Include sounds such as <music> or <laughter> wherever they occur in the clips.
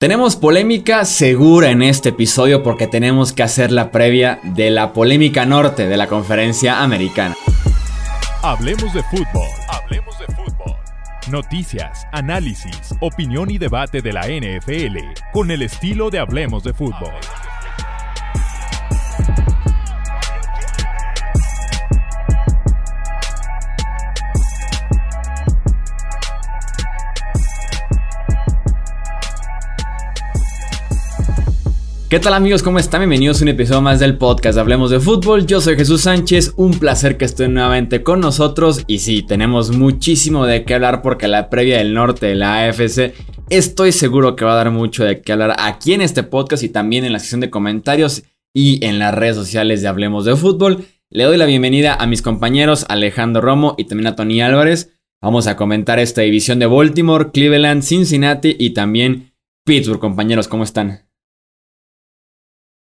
Tenemos polémica segura en este episodio porque tenemos que hacer la previa de la polémica norte de la conferencia americana. Hablemos de fútbol. Hablemos de fútbol. Noticias, análisis, opinión y debate de la NFL con el estilo de Hablemos de fútbol. ¿Qué tal amigos? ¿Cómo están? Bienvenidos a un episodio más del podcast Hablemos de Fútbol. Yo soy Jesús Sánchez, un placer que estén nuevamente con nosotros. Y sí, tenemos muchísimo de qué hablar porque la previa del norte de la AFC estoy seguro que va a dar mucho de qué hablar aquí en este podcast y también en la sección de comentarios y en las redes sociales de Hablemos de Fútbol. Le doy la bienvenida a mis compañeros Alejandro Romo y también a Tony Álvarez. Vamos a comentar esta división de Baltimore, Cleveland, Cincinnati y también Pittsburgh. Compañeros, ¿cómo están?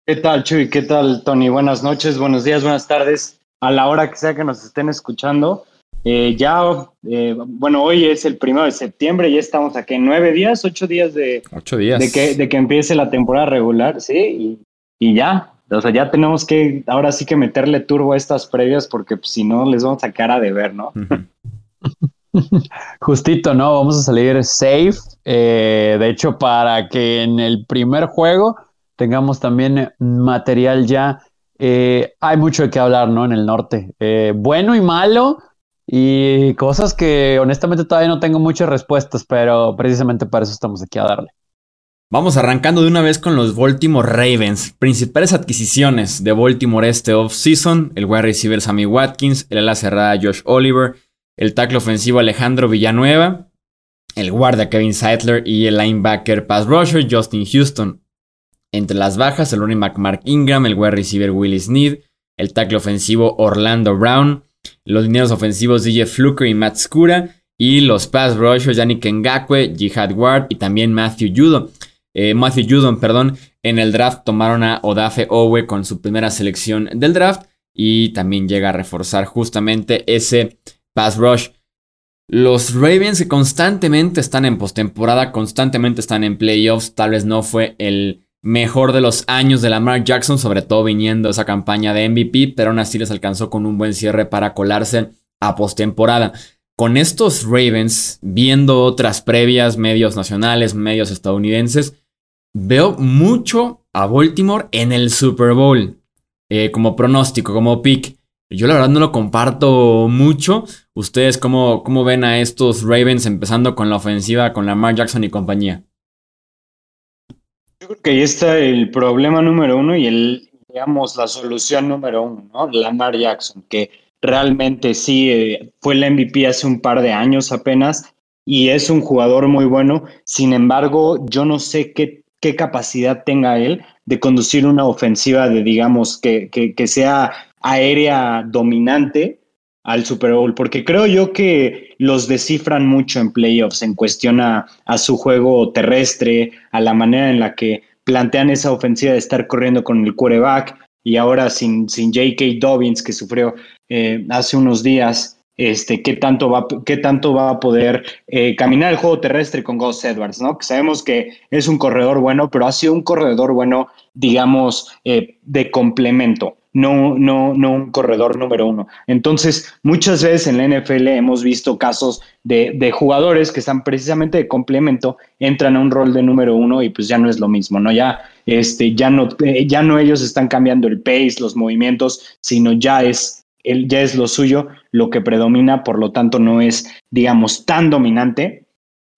¿Qué tal, Chuy? ¿Qué tal, Tony? Buenas noches, buenos días, buenas tardes. A la hora que sea que nos estén escuchando. Eh, ya, eh, bueno, hoy es el primero de septiembre, ya estamos aquí en nueve días, ocho días de, ocho días. de, que, de que empiece la temporada regular, sí, y, ya. O sea, ya tenemos que ahora sí que meterle turbo a estas previas porque pues, si no les vamos a cara de ver, ¿no? <laughs> Justito, ¿no? Vamos a salir safe. Eh, de hecho, para que en el primer juego tengamos también material ya. Eh, hay mucho de qué hablar, ¿no? En el norte. Eh, bueno y malo y cosas que honestamente todavía no tengo muchas respuestas, pero precisamente para eso estamos aquí a darle. Vamos arrancando de una vez con los Baltimore Ravens. Principales adquisiciones de Baltimore este off-season: el wide receiver Sammy Watkins, el ala cerrada Josh Oliver, el tackle ofensivo Alejandro Villanueva, el guardia Kevin Seidler y el linebacker pass rusher Justin Houston. Entre las bajas, el running back Mark Ingram, el wide receiver Willis Sneed, el tackle ofensivo Orlando Brown, los dineros ofensivos DJ Fluker y Matt Scura, y los pass rushers Yannick Ngakwe, Jihad Ward y también Matthew Judon. Eh, Matthew Judon, perdón, en el draft tomaron a Odafe Owe con su primera selección del draft y también llega a reforzar justamente ese pass rush. Los Ravens constantemente están en postemporada, constantemente están en playoffs, tal vez no fue el mejor de los años de Lamar Jackson, sobre todo viniendo esa campaña de MVP, pero aún así les alcanzó con un buen cierre para colarse a postemporada. Con estos Ravens, viendo otras previas, medios nacionales, medios estadounidenses, veo mucho a Baltimore en el Super Bowl, eh, como pronóstico, como pick. Yo la verdad no lo comparto mucho. ¿Ustedes cómo, cómo ven a estos Ravens empezando con la ofensiva, con Lamar Jackson y compañía? Creo que ahí está el problema número uno y el, digamos, la solución número uno, ¿no? Lamar Jackson, que realmente sí eh, fue el MVP hace un par de años apenas y es un jugador muy bueno. Sin embargo, yo no sé qué, qué capacidad tenga él de conducir una ofensiva de, digamos, que, que, que sea aérea dominante al Super Bowl, porque creo yo que los descifran mucho en playoffs en cuestión a, su juego terrestre, a la manera en la que plantean esa ofensiva de estar corriendo con el quarterback y ahora sin, sin J.K. Dobbins que sufrió eh, hace unos días, este, qué tanto va, qué tanto va a poder eh, caminar el juego terrestre con Gus Edwards, ¿no? Que sabemos que es un corredor bueno, pero ha sido un corredor bueno, digamos, eh, de complemento no, no, no un corredor número uno. Entonces, muchas veces en la NFL hemos visto casos de, jugadores que están precisamente de complemento, entran a un rol de número uno y pues ya no es lo mismo, ¿no? Ya, este, ya no, eh, ya no ellos están cambiando el pace, los movimientos, sino ya es, el, ya es lo suyo lo que predomina, por lo tanto no es, digamos, tan dominante.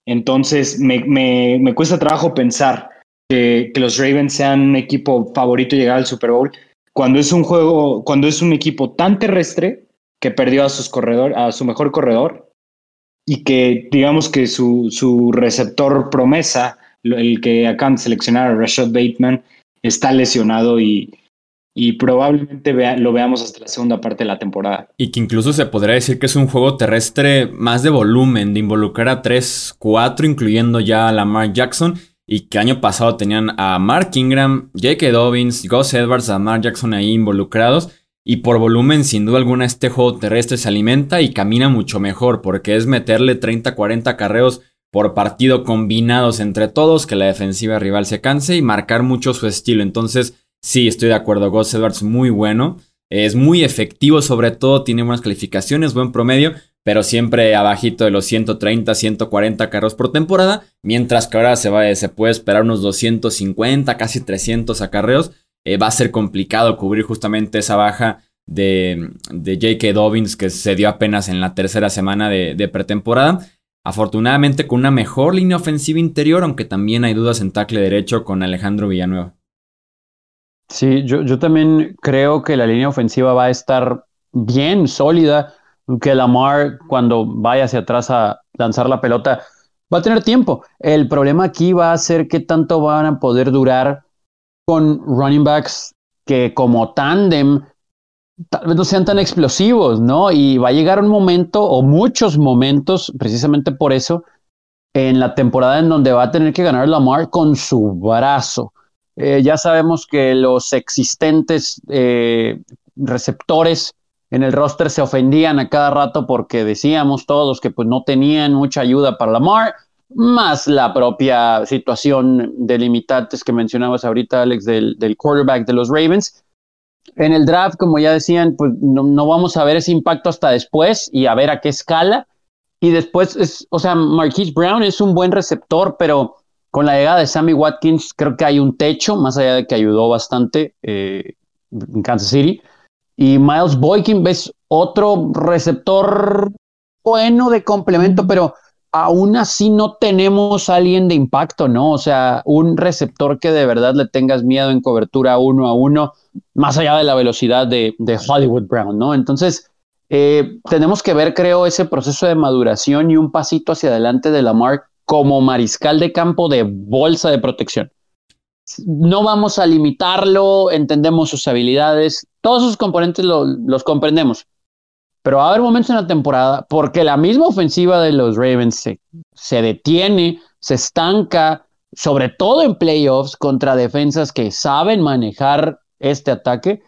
Entonces, me, me, me cuesta trabajo pensar que, que los Ravens sean un equipo favorito llegar al Super Bowl cuando es un juego, cuando es un equipo tan terrestre que perdió a, sus corredor, a su mejor corredor y que digamos que su, su receptor promesa, el que acaban de seleccionar, Rashad Bateman, está lesionado y, y probablemente lo veamos hasta la segunda parte de la temporada. Y que incluso se podría decir que es un juego terrestre más de volumen, de involucrar a 3, 4, incluyendo ya a Lamar Jackson y que año pasado tenían a Mark Ingram, J.K. Dobbins, Gus Edwards, a Mark Jackson ahí involucrados. Y por volumen, sin duda alguna, este juego terrestre se alimenta y camina mucho mejor, porque es meterle 30, 40 carreos por partido combinados entre todos, que la defensiva rival se canse y marcar mucho su estilo. Entonces, sí, estoy de acuerdo. Gus Edwards muy bueno. Es muy efectivo, sobre todo, tiene buenas calificaciones, buen promedio, pero siempre abajito de los 130, 140 carros por temporada, mientras que ahora se, va, se puede esperar unos 250, casi 300 acarreos. Eh, va a ser complicado cubrir justamente esa baja de, de J.K. Dobbins que se dio apenas en la tercera semana de pretemporada. Afortunadamente con una mejor línea ofensiva interior, aunque también hay dudas en tackle derecho con Alejandro Villanueva. Sí, yo, yo también creo que la línea ofensiva va a estar bien sólida, que Lamar cuando vaya hacia atrás a lanzar la pelota va a tener tiempo. El problema aquí va a ser qué tanto van a poder durar con running backs que como tándem tal vez no sean tan explosivos, ¿no? Y va a llegar un momento o muchos momentos, precisamente por eso, en la temporada en donde va a tener que ganar Lamar con su brazo. Eh, ya sabemos que los existentes eh, receptores en el roster se ofendían a cada rato porque decíamos todos que pues no tenían mucha ayuda para Lamar, más la propia situación de limitantes que mencionabas ahorita, Alex, del, del quarterback de los Ravens en el draft, como ya decían, pues no, vamos a ver ese impacto hasta después y a ver a qué escala. Y después, es, o sea, Marquise Brown es un buen receptor, pero con la llegada de Sammy Watkins creo que hay un techo, más allá de que ayudó bastante eh, en Kansas City. Y Miles Boykin es otro receptor bueno de complemento, pero aún así no tenemos a alguien de impacto, ¿no? O sea, un receptor que de verdad le tengas miedo en cobertura uno a uno más allá de la velocidad de, Hollywood Brown, ¿no? Entonces, eh, tenemos que ver, creo, ese proceso de maduración y un pasito hacia adelante de Lamar como mariscal de campo de bolsa de protección. No vamos a limitarlo, entendemos sus habilidades, todos sus componentes los comprendemos. Pero va a haber momentos en la temporada porque la misma ofensiva de los Ravens se, se detiene, se estanca, sobre todo en playoffs contra defensas que saben manejar este ataque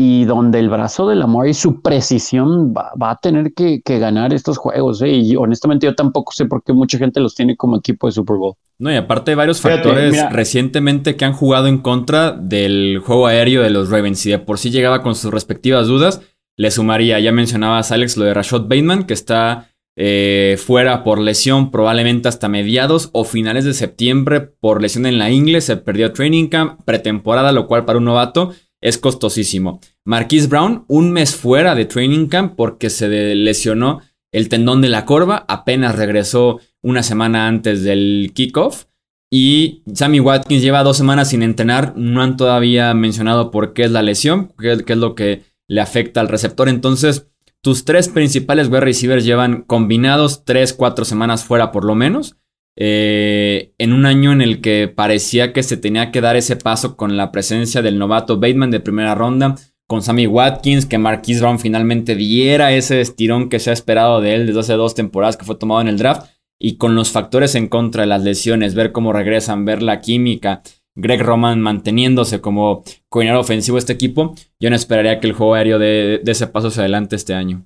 y donde el brazo del amor y su precisión va, a tener que, ganar estos juegos. ¿eh? Y honestamente yo tampoco sé por qué mucha gente los tiene como equipo de Super Bowl. No, y aparte hay varios factores recientemente que han jugado en contra del juego aéreo de los Ravens. Y de por sí llegaba con sus respectivas dudas, le sumaría, ya mencionabas Alex, lo de Rashad Bateman, que está eh, fuera por lesión probablemente hasta mediados o finales de septiembre por lesión en la ingle, se perdió training camp, pretemporada, lo cual para un novato es costosísimo. Marquise Brown, un mes fuera de training camp porque se lesionó el tendón de la corva, apenas regresó una semana antes del kickoff. Y Sammy Watkins lleva dos semanas sin entrenar, no han todavía mencionado por qué es la lesión, qué, es lo que le afecta al receptor. Entonces, tus tres principales wide receivers llevan combinados 3, 4 semanas fuera por lo menos. Eh, en un año en el que parecía que se tenía que dar ese paso con la presencia del novato Bateman de primera ronda, con Sammy Watkins, que Marquise Brown finalmente diera ese estirón que se ha esperado de él desde hace dos temporadas que fue tomado en el draft, y con los factores en contra de las lesiones, ver cómo regresan, ver la química, Greg Roman manteniéndose como coordinador ofensivo de este equipo, yo no esperaría que el juego aéreo de, ese paso hacia adelante este año.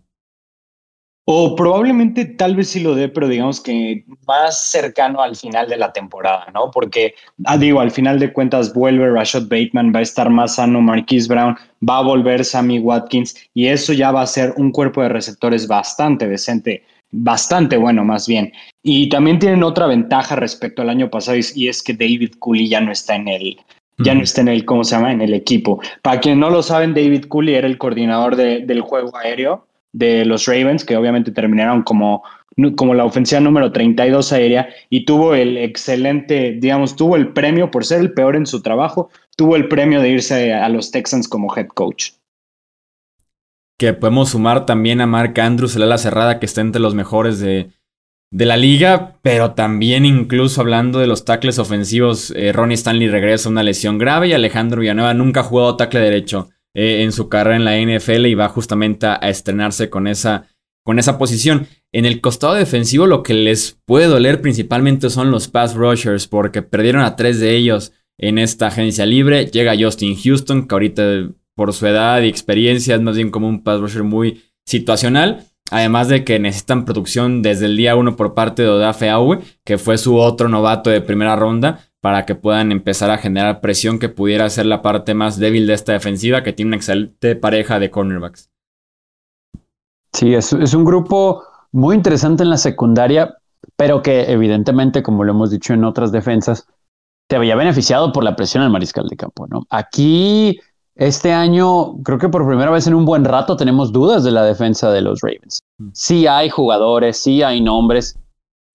O probablemente tal vez sí lo dé, pero digamos que más cercano al final de la temporada, ¿no? Porque, ah, digo, al final de cuentas vuelve Rashad Bateman, va a estar más sano Marquise Brown, va a volver Sammy Watkins y eso ya va a ser un cuerpo de receptores bastante decente bastante bueno más bien. Y también tienen otra ventaja respecto al año pasado y es que David Cooley ya no está en el, ya no está en el, ¿cómo se llama? En el equipo. Para quienes no lo saben, David Cooley era el coordinador del juego aéreo de los Ravens, que obviamente terminaron como, como la ofensiva número 32 aérea y tuvo el excelente, digamos, tuvo el premio por ser el peor en su trabajo, tuvo el premio de irse a los Texans como head coach. Que podemos sumar también a Mark Andrews, el ala cerrada, que está entre los mejores de, de la liga, pero también incluso hablando de los tackles ofensivos, eh, Ronnie Stanley regresa a una lesión grave y Alejandro Villanueva nunca ha jugado tackle derecho eh, en su carrera en la NFL y va justamente a, estrenarse con esa, con esa posición. En el costado defensivo lo que les puede doler principalmente son los pass rushers porque perdieron a tres de ellos en esta agencia libre. Llega Justin Houston, que ahorita por su edad y experiencia, es más bien como un pass rusher muy situacional. Además de que necesitan producción desde el día uno por parte de Odafe Aue, que fue su otro novato de primera ronda, para que puedan empezar a generar presión que pudiera ser la parte más débil de esta defensiva, que tiene una excelente pareja de cornerbacks. Sí, es, es un grupo muy interesante en la secundaria, pero que evidentemente, como lo hemos dicho en otras defensas, te había beneficiado por la presión al mariscal de campo, ¿no? Aquí, este año, creo que por primera vez en un buen rato tenemos dudas de la defensa de los Ravens. Mm. Sí hay jugadores, sí hay nombres,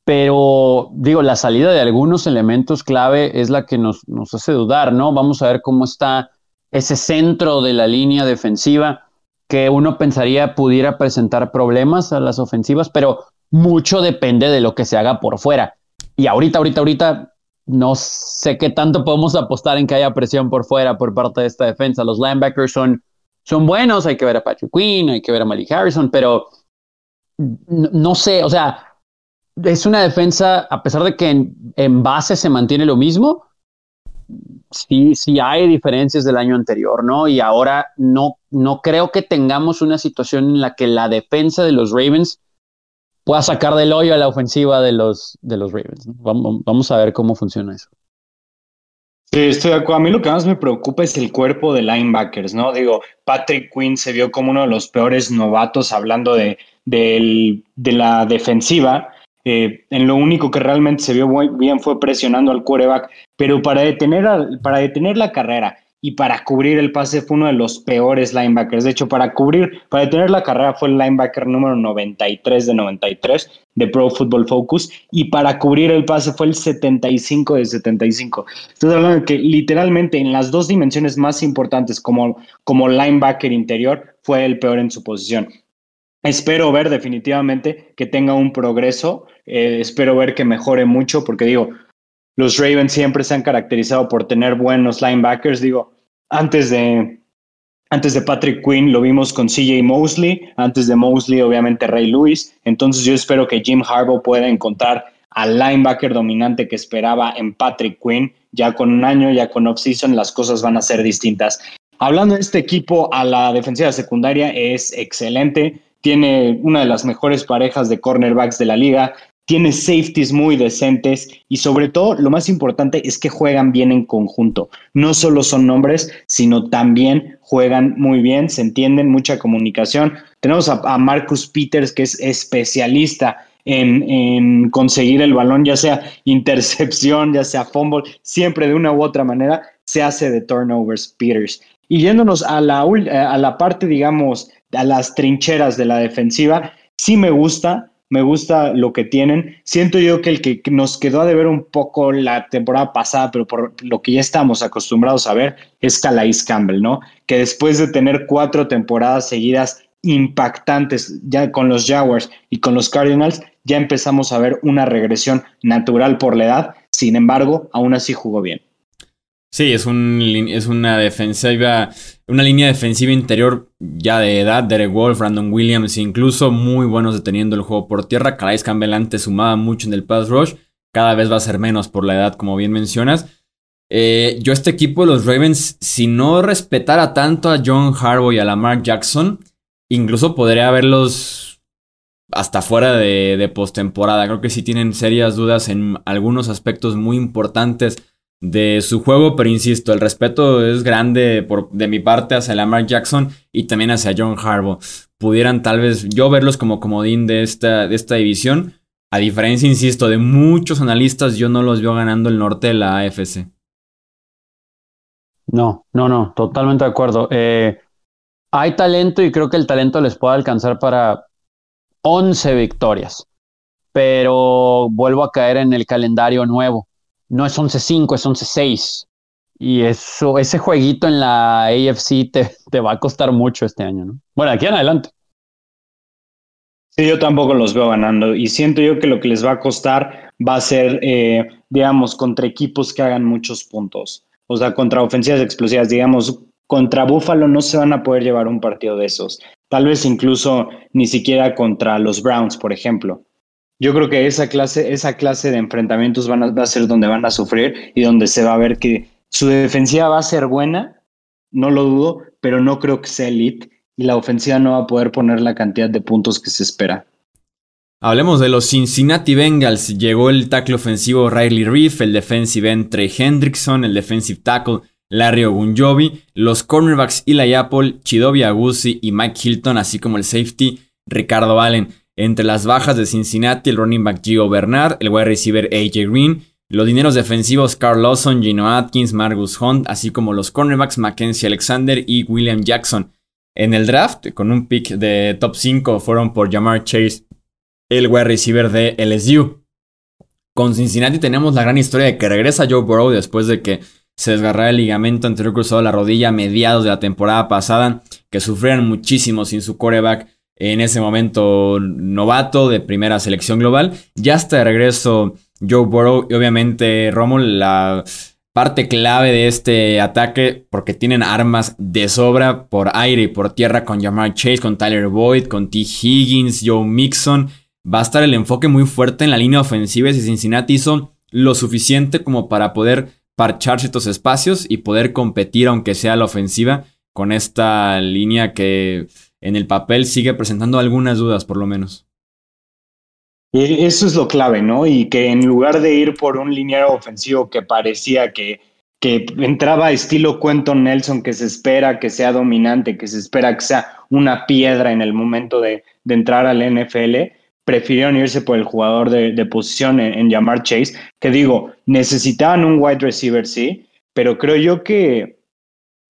pero digo, la salida de algunos elementos clave es la que nos, nos hace dudar, ¿no? Vamos a ver cómo está ese centro de la línea defensiva que uno pensaría pudiera presentar problemas a las ofensivas, pero mucho depende de lo que se haga por fuera. Y ahorita, ahorita, ahorita no sé qué tanto podemos apostar en que haya presión por fuera por parte de esta defensa. Los linebackers son, son buenos, hay que ver a Patrick Quinn, hay que ver a Malik Harrison, pero no, sé, o sea, es una defensa, a pesar de que en, base se mantiene lo mismo, sí, sí hay diferencias del año anterior, ¿no? Y ahora no, no creo que tengamos una situación en la que la defensa de los Ravens pueda sacar del hoyo a la ofensiva de los, de los Ravens. Vamos, vamos a ver cómo funciona eso. Sí, estoy de acuerdo. A mí lo que más me preocupa es el cuerpo de linebackers, ¿no? Digo, Patrick Quinn se vio como uno de los peores novatos hablando de, de la defensiva. Eh, en lo único que realmente se vio muy bien fue presionando al quarterback, pero para detener, para detener la carrera y para cubrir el pase fue uno de los peores linebackers. De hecho, para cubrir, para detener la carrera fue el linebacker número 93 de 93 de Pro Football Focus y para cubrir el pase fue el 75 de 75. Estoy hablando de que literalmente en las dos dimensiones más importantes como, como linebacker interior fue el peor en su posición. Espero ver definitivamente que tenga un progreso, eh, espero ver que mejore mucho porque digo, los Ravens siempre se han caracterizado por tener buenos linebackers. Digo, antes de, antes de Patrick Quinn lo vimos con CJ Mosley, antes de Mosley obviamente Ray Lewis. Entonces yo espero que Jim Harbaugh pueda encontrar al linebacker dominante que esperaba en Patrick Quinn. Ya con un año, ya con off-season, las cosas van a ser distintas. Hablando de este equipo, a la defensiva secundaria es excelente. Tiene una de las mejores parejas de cornerbacks de la liga tiene safeties muy decentes y sobre todo lo más importante es que juegan bien en conjunto. No solo son nombres, sino también juegan muy bien, se entienden, mucha comunicación. Tenemos a, Marcus Peters que es especialista en, conseguir el balón, ya sea intercepción, ya sea fumble, siempre de una u otra manera se hace de turnovers Peters. Y yéndonos a la, a la parte, digamos, a las trincheras de la defensiva, sí me gusta me gusta lo que tienen. Siento yo que el que nos quedó a deber un poco la temporada pasada, pero por lo que ya estamos acostumbrados a ver, es Calais Campbell, ¿no? Que después de tener cuatro temporadas seguidas impactantes ya con los Jaguars y con los Cardinals, ya empezamos a ver una regresión natural por la edad. Sin embargo, aún así jugó bien. Sí, es, un, es una defensiva, una línea defensiva interior ya de edad. Derek Wolf, Brandon Williams, incluso muy buenos deteniendo el juego por tierra. Calais Campbell antes sumaba mucho en el pass rush. Cada vez va a ser menos por la edad, como bien mencionas. Eh, yo este equipo los Ravens, si no respetara tanto a John Harbaugh y a Lamar Jackson, incluso podría verlos hasta fuera de, de postemporada. Creo que sí tienen serias dudas en algunos aspectos muy importantes de su juego, pero insisto, el respeto es grande por, de mi parte hacia Lamar Jackson y también hacia John Harbaugh. Pudieran tal vez yo verlos como comodín de esta, de esta división. A diferencia, insisto, de muchos analistas, yo no los veo ganando el norte de la AFC. No, no, no, totalmente de acuerdo. Eh, hay talento y creo que el talento les puede alcanzar para 11 victorias, pero vuelvo a caer en el calendario nuevo no es 11-5, es 11-6. Y eso, ese jueguito en la AFC te, te, va a costar mucho este año, ¿no? Bueno, aquí en adelante. Sí, yo tampoco los veo ganando. Y siento yo que lo que les va a costar va a ser, eh, digamos, contra equipos que hagan muchos puntos. O sea, contra ofensivas explosivas, digamos, contra Buffalo no se van a poder llevar un partido de esos. Tal vez incluso ni siquiera contra los Browns, por ejemplo. Yo creo que esa clase, esa clase de enfrentamientos van a, va a ser donde van a sufrir y donde se va a ver que su defensiva va a ser buena, no lo dudo, pero no creo que sea elite. y la ofensiva no va a poder poner la cantidad de puntos que se espera. Hablemos de los Cincinnati Bengals. Llegó el tackle ofensivo Riley Reef, el defensive end Trey Hendrickson, el defensive tackle Larry Ogunjobi, los cornerbacks Eli Apple, Chidobi Agusi y Mike Hilton, así como el safety Ricardo Allen. Entre las bajas de Cincinnati, el running back Gio Bernard, el wide receiver AJ Green, los dineros defensivos Carl Lawson, Gino Atkins, Margus Hunt, así como los cornerbacks Mackenzie Alexander y William Jackson. En el draft, con un pick de top 5, fueron por Jamar Chase, el wide receiver de LSU. Con Cincinnati tenemos la gran historia de que regresa Joe Burrow después de que se desgarrara el ligamento anterior cruzado de la rodilla a mediados de la temporada pasada, que sufrieron muchísimo sin su coreback en ese momento novato de primera selección global. Ya está de regreso Joe Burrow y obviamente Romulo, la parte clave de este ataque, porque tienen armas de sobra por aire y por tierra con Jamar Chase, con Tyler Boyd, con T. Higgins, Joe Mixon. Va a estar el enfoque muy fuerte en la línea ofensiva si Cincinnati hizo lo suficiente como para poder parchar estos espacios y poder competir, aunque sea la ofensiva, con esta línea que en el papel sigue presentando algunas dudas, por lo menos. Eso es lo clave, ¿no? Y que en lugar de ir por un lineal ofensivo que parecía que, que entraba estilo Cuento Nelson, que se espera que sea dominante, que se espera que sea una piedra en el momento de, de entrar al NFL, prefirieron irse por el jugador de, posición en, en, llamar Chase, que digo, necesitaban un wide receiver, sí, pero creo yo que,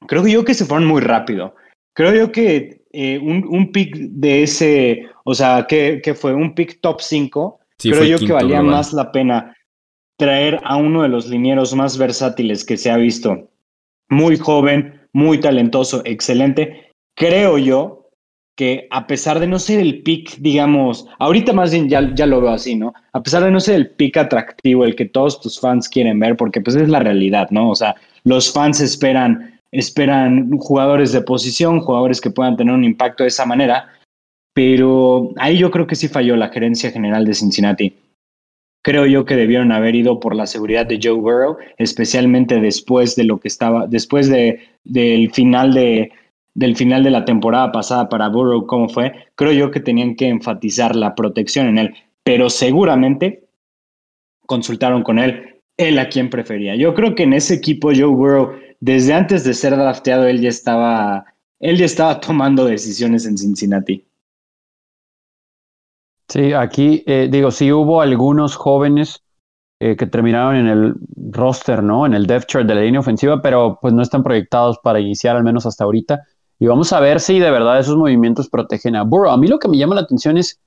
creo yo que se fueron muy rápido. Creo yo que eh, un, pick de ese, o sea, que, fue un pick top 5, creo yo que valía más la pena traer a uno de los linieros más versátiles que se ha visto. Muy joven, muy talentoso, excelente. Creo yo que a pesar de no ser el pick, digamos, ahorita más bien ya, ya lo veo así, ¿no? A pesar de no ser el pick atractivo, el que todos tus fans quieren ver, porque pues es la realidad, ¿no? O sea, los fans esperan esperan jugadores de posición, jugadores que puedan tener un impacto de esa manera, pero ahí yo creo que sí falló la gerencia general de Cincinnati. Creo yo que debieron haber ido por la seguridad de Joe Burrow, especialmente después de lo que estaba, después de, del final de, del final de la temporada pasada para Burrow, cómo fue. Creo yo que tenían que enfatizar la protección en él, pero seguramente consultaron con él, él a quien prefería. Yo creo que en ese equipo Joe Burrow desde antes de ser drafteado, él ya estaba, él ya estaba tomando decisiones en Cincinnati. Sí, aquí eh, digo, sí hubo algunos jóvenes eh, que terminaron en el roster, ¿no? En el depth chart de la línea ofensiva, pero pues no están proyectados para iniciar al menos hasta ahorita. Y vamos a ver si de verdad esos movimientos protegen a Burrow. A mí lo que me llama la atención es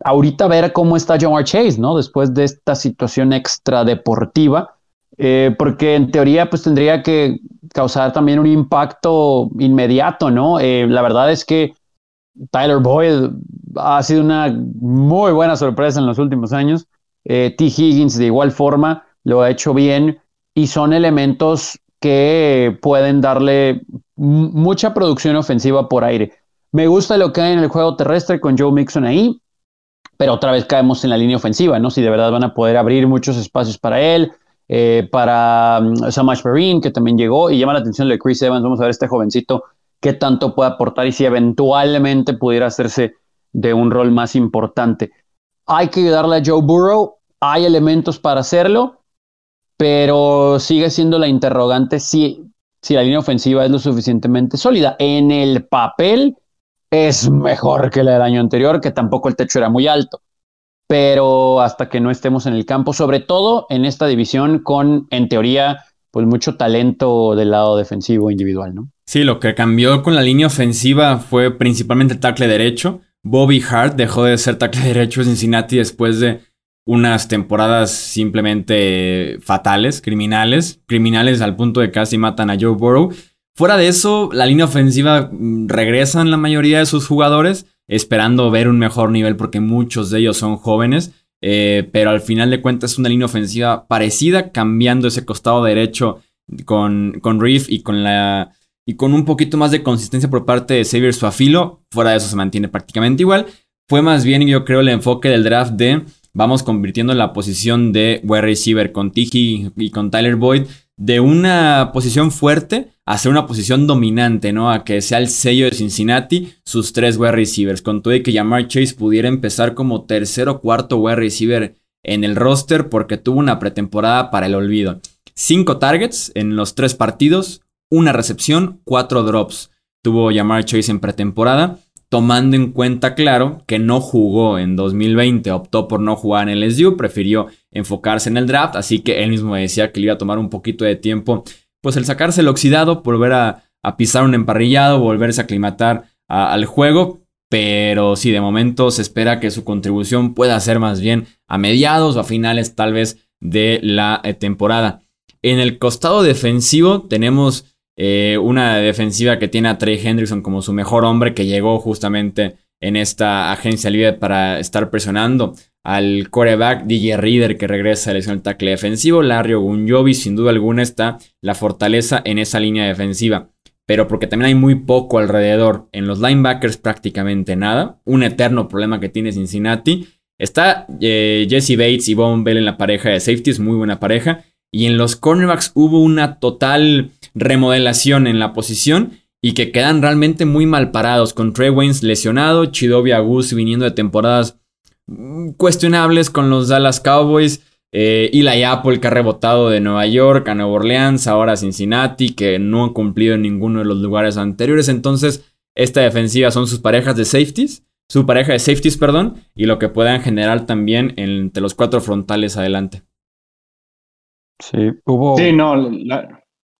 ahorita ver cómo está Jamar Chase, ¿no? Después de esta situación extra deportiva eh, porque en teoría pues tendría que causar también un impacto inmediato, ¿no? Eh, la verdad es que Tyler Boyd ha sido una muy buena sorpresa en los últimos años. Eh, T. Higgins de igual forma lo ha hecho bien y son elementos que pueden darle mucha producción ofensiva por aire. Me gusta lo que hay en el juego terrestre con Joe Mixon ahí, pero otra vez caemos en la línea ofensiva, ¿no? Si de verdad van a poder abrir muchos espacios para él, eh, para um, Samash Marine, que también llegó, y llama la atención de Chris Evans. Vamos a ver este jovencito qué tanto puede aportar y si eventualmente pudiera hacerse de un rol más importante. Hay que ayudarle a Joe Burrow, hay elementos para hacerlo, pero sigue siendo la interrogante si, si la línea ofensiva es lo suficientemente sólida. En el papel es mejor que la del año anterior, que tampoco el techo era muy alto pero hasta que no estemos en el campo, sobre todo en esta división con, en teoría, pues mucho talento del lado defensivo individual, ¿no? Sí, lo que cambió con la línea ofensiva fue principalmente el tackle derecho. Bobby Hart dejó de ser tackle <laughs> derecho de Cincinnati después de unas temporadas simplemente fatales, criminales, criminales al punto de casi matan a Joe Burrow. Fuera de eso, la línea ofensiva mm, regresan la mayoría de sus jugadores esperando ver un mejor nivel porque muchos de ellos son jóvenes. Eh, pero al final de cuentas es una línea ofensiva parecida, cambiando ese costado derecho con, con Reef y con la. Y con un poquito más de consistencia por parte de Xavier Suafilo. Fuera de eso se mantiene prácticamente igual. Fue más bien, yo creo, el enfoque del draft de vamos convirtiendo la posición de wide receiver con Tiki y con Tyler Boyd de una posición fuerte a ser una posición dominante, ¿no? A que sea el sello de Cincinnati, sus tres wide receivers. Con todo y que Jamar Chase pudiera empezar como tercer o cuarto wide receiver en el roster porque tuvo una pretemporada para el olvido. Cinco targets en los tres partidos, una recepción, cuatro drops. Tuvo Jamar Chase en pretemporada, tomando en cuenta, claro, que no jugó en 2020, optó por no jugar en el SU, prefirió enfocarse en el draft, así que él mismo decía que le iba a tomar un poquito de tiempo, pues el sacarse el oxidado, volver a, pisar un emparrillado, volverse a aclimatar al juego, pero sí, de momento se espera que su contribución pueda ser más bien a mediados o a finales tal vez de la eh, temporada. En el costado defensivo tenemos eh, una defensiva que tiene a Trey Hendrickson como su mejor hombre que llegó justamente en esta agencia libre para estar presionando al coreback DJ Reader que regresa a la del tackle defensivo. Larry Ogunjobi sin duda alguna está la fortaleza en esa línea defensiva. Pero porque también hay muy poco alrededor. En los linebackers prácticamente nada. Un eterno problema que tiene Cincinnati. Está eh, Jesse Bates y Von Bell en la pareja de safeties, muy buena pareja. Y en los cornerbacks hubo una total remodelación en la posición y que quedan realmente muy mal parados. Con Trey Waynes lesionado, Chidobe Agus viniendo de temporadas mm, cuestionables con los Dallas Cowboys. Eh, Eli Apple que ha rebotado de Nueva York a Nueva Orleans, ahora a Cincinnati, que no han cumplido en ninguno de los lugares anteriores. Entonces, esta defensiva son sus parejas de safeties, su pareja de safeties, perdón, y lo que puedan generar también entre los cuatro frontales adelante. Sí, hubo. Sí, no,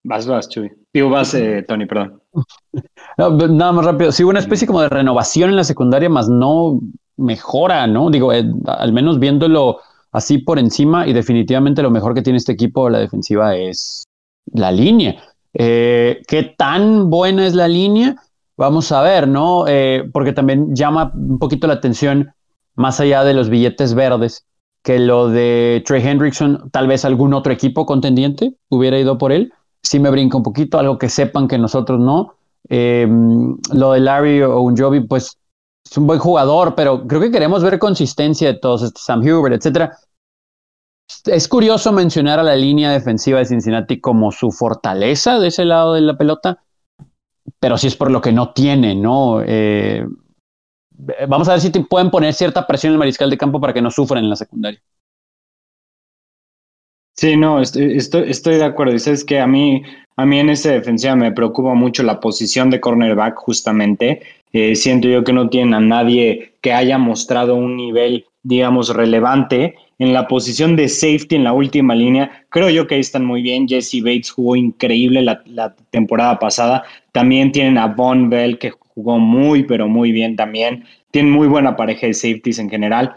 vas, vas, Chuy. Digo, vas, eh, Tony, perdón. <laughs> nada más rápido. Sí, una especie como de renovación en la secundaria, más no mejora, ¿no? Digo, eh, al menos viéndolo así por encima, y definitivamente lo mejor que tiene este equipo, la defensiva, es la línea. Eh, ¿Qué tan buena es la línea? Vamos a ver, ¿no? porque también llama un poquito la atención, más allá de los billetes verdes, que lo de Trey Hendrickson, tal vez algún otro equipo contendiente hubiera ido por él. Sí me brinca un poquito, algo que sepan que nosotros no. Eh, lo de Larry o un Joby, pues es un buen jugador, pero creo que queremos ver consistencia de todos, este Sam Hubert, etcétera. Es curioso mencionar a la línea defensiva de Cincinnati como su fortaleza de ese lado de la pelota, pero sí es por lo que no tiene, ¿no? Eh, vamos a ver si pueden poner cierta presión en el mariscal de campo para que no sufran en la secundaria. Sí, no, estoy, estoy, de acuerdo. Y que a mí, a mí en esa defensiva me preocupa mucho la posición de cornerback, justamente. Eh, siento yo que no tienen a nadie que haya mostrado un nivel, digamos, relevante. En la posición de safety en la última línea, creo yo que ahí están muy bien. Jesse Bates jugó increíble la, la temporada pasada. También tienen a Von Bell, que jugó muy, pero muy bien también. Tienen muy buena pareja de safeties en general.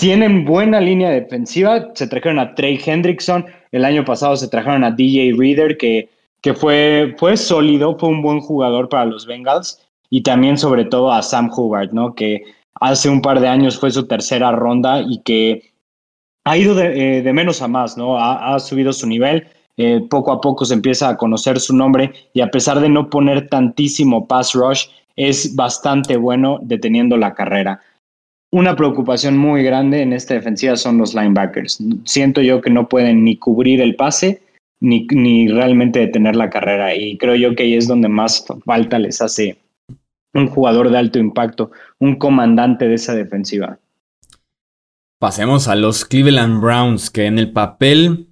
Tienen buena línea defensiva. Se trajeron a Trey Hendrickson. El año pasado se trajeron a DJ Reader, que, que fue, fue sólido, fue un buen jugador para los Bengals. Y también, sobre todo, a Sam Hubbard, ¿no? Que hace un par de años fue su tercera ronda y que ha ido de, eh, menos a más, ¿no? Ha, subido su nivel. Eh, poco a poco se empieza a conocer su nombre y a pesar de no poner tantísimo pass rush, es bastante bueno deteniendo la carrera. Una preocupación muy grande en esta defensiva son los linebackers. Siento yo que no pueden ni cubrir el pase ni, ni realmente detener la carrera y creo yo que ahí es donde más falta les hace un jugador de alto impacto, un comandante de esa defensiva. Pasemos a los Cleveland Browns, que en el papel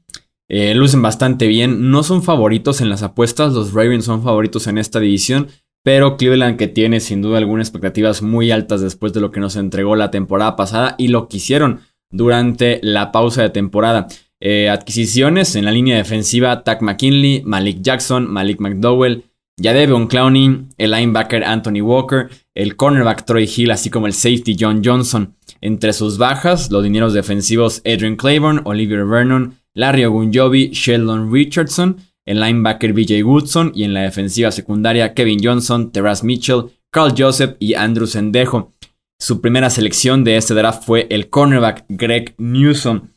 eh, lucen bastante bien. No son favoritos en las apuestas, los Ravens son favoritos en esta división, pero Cleveland que tiene sin duda algunas expectativas muy altas después de lo que nos entregó la temporada pasada y lo que hicieron durante la pausa de temporada. Eh, adquisiciones en la línea defensiva, Tack McKinley, Malik Jackson, Malik McDowell, Yadevon Clowney, el linebacker Anthony Walker, el cornerback Troy Hill, así como el safety John Johnson. Entre sus bajas, los dineros defensivos Adrian Claiborne, Oliver Vernon, Larry Ogunjobi, Sheldon Richardson, el linebacker BJ Woodson y en la defensiva secundaria Kevin Johnson, Terras Mitchell, Carl Joseph y Andrew Sendejo. Su primera selección de este draft fue el cornerback Greg Newsom.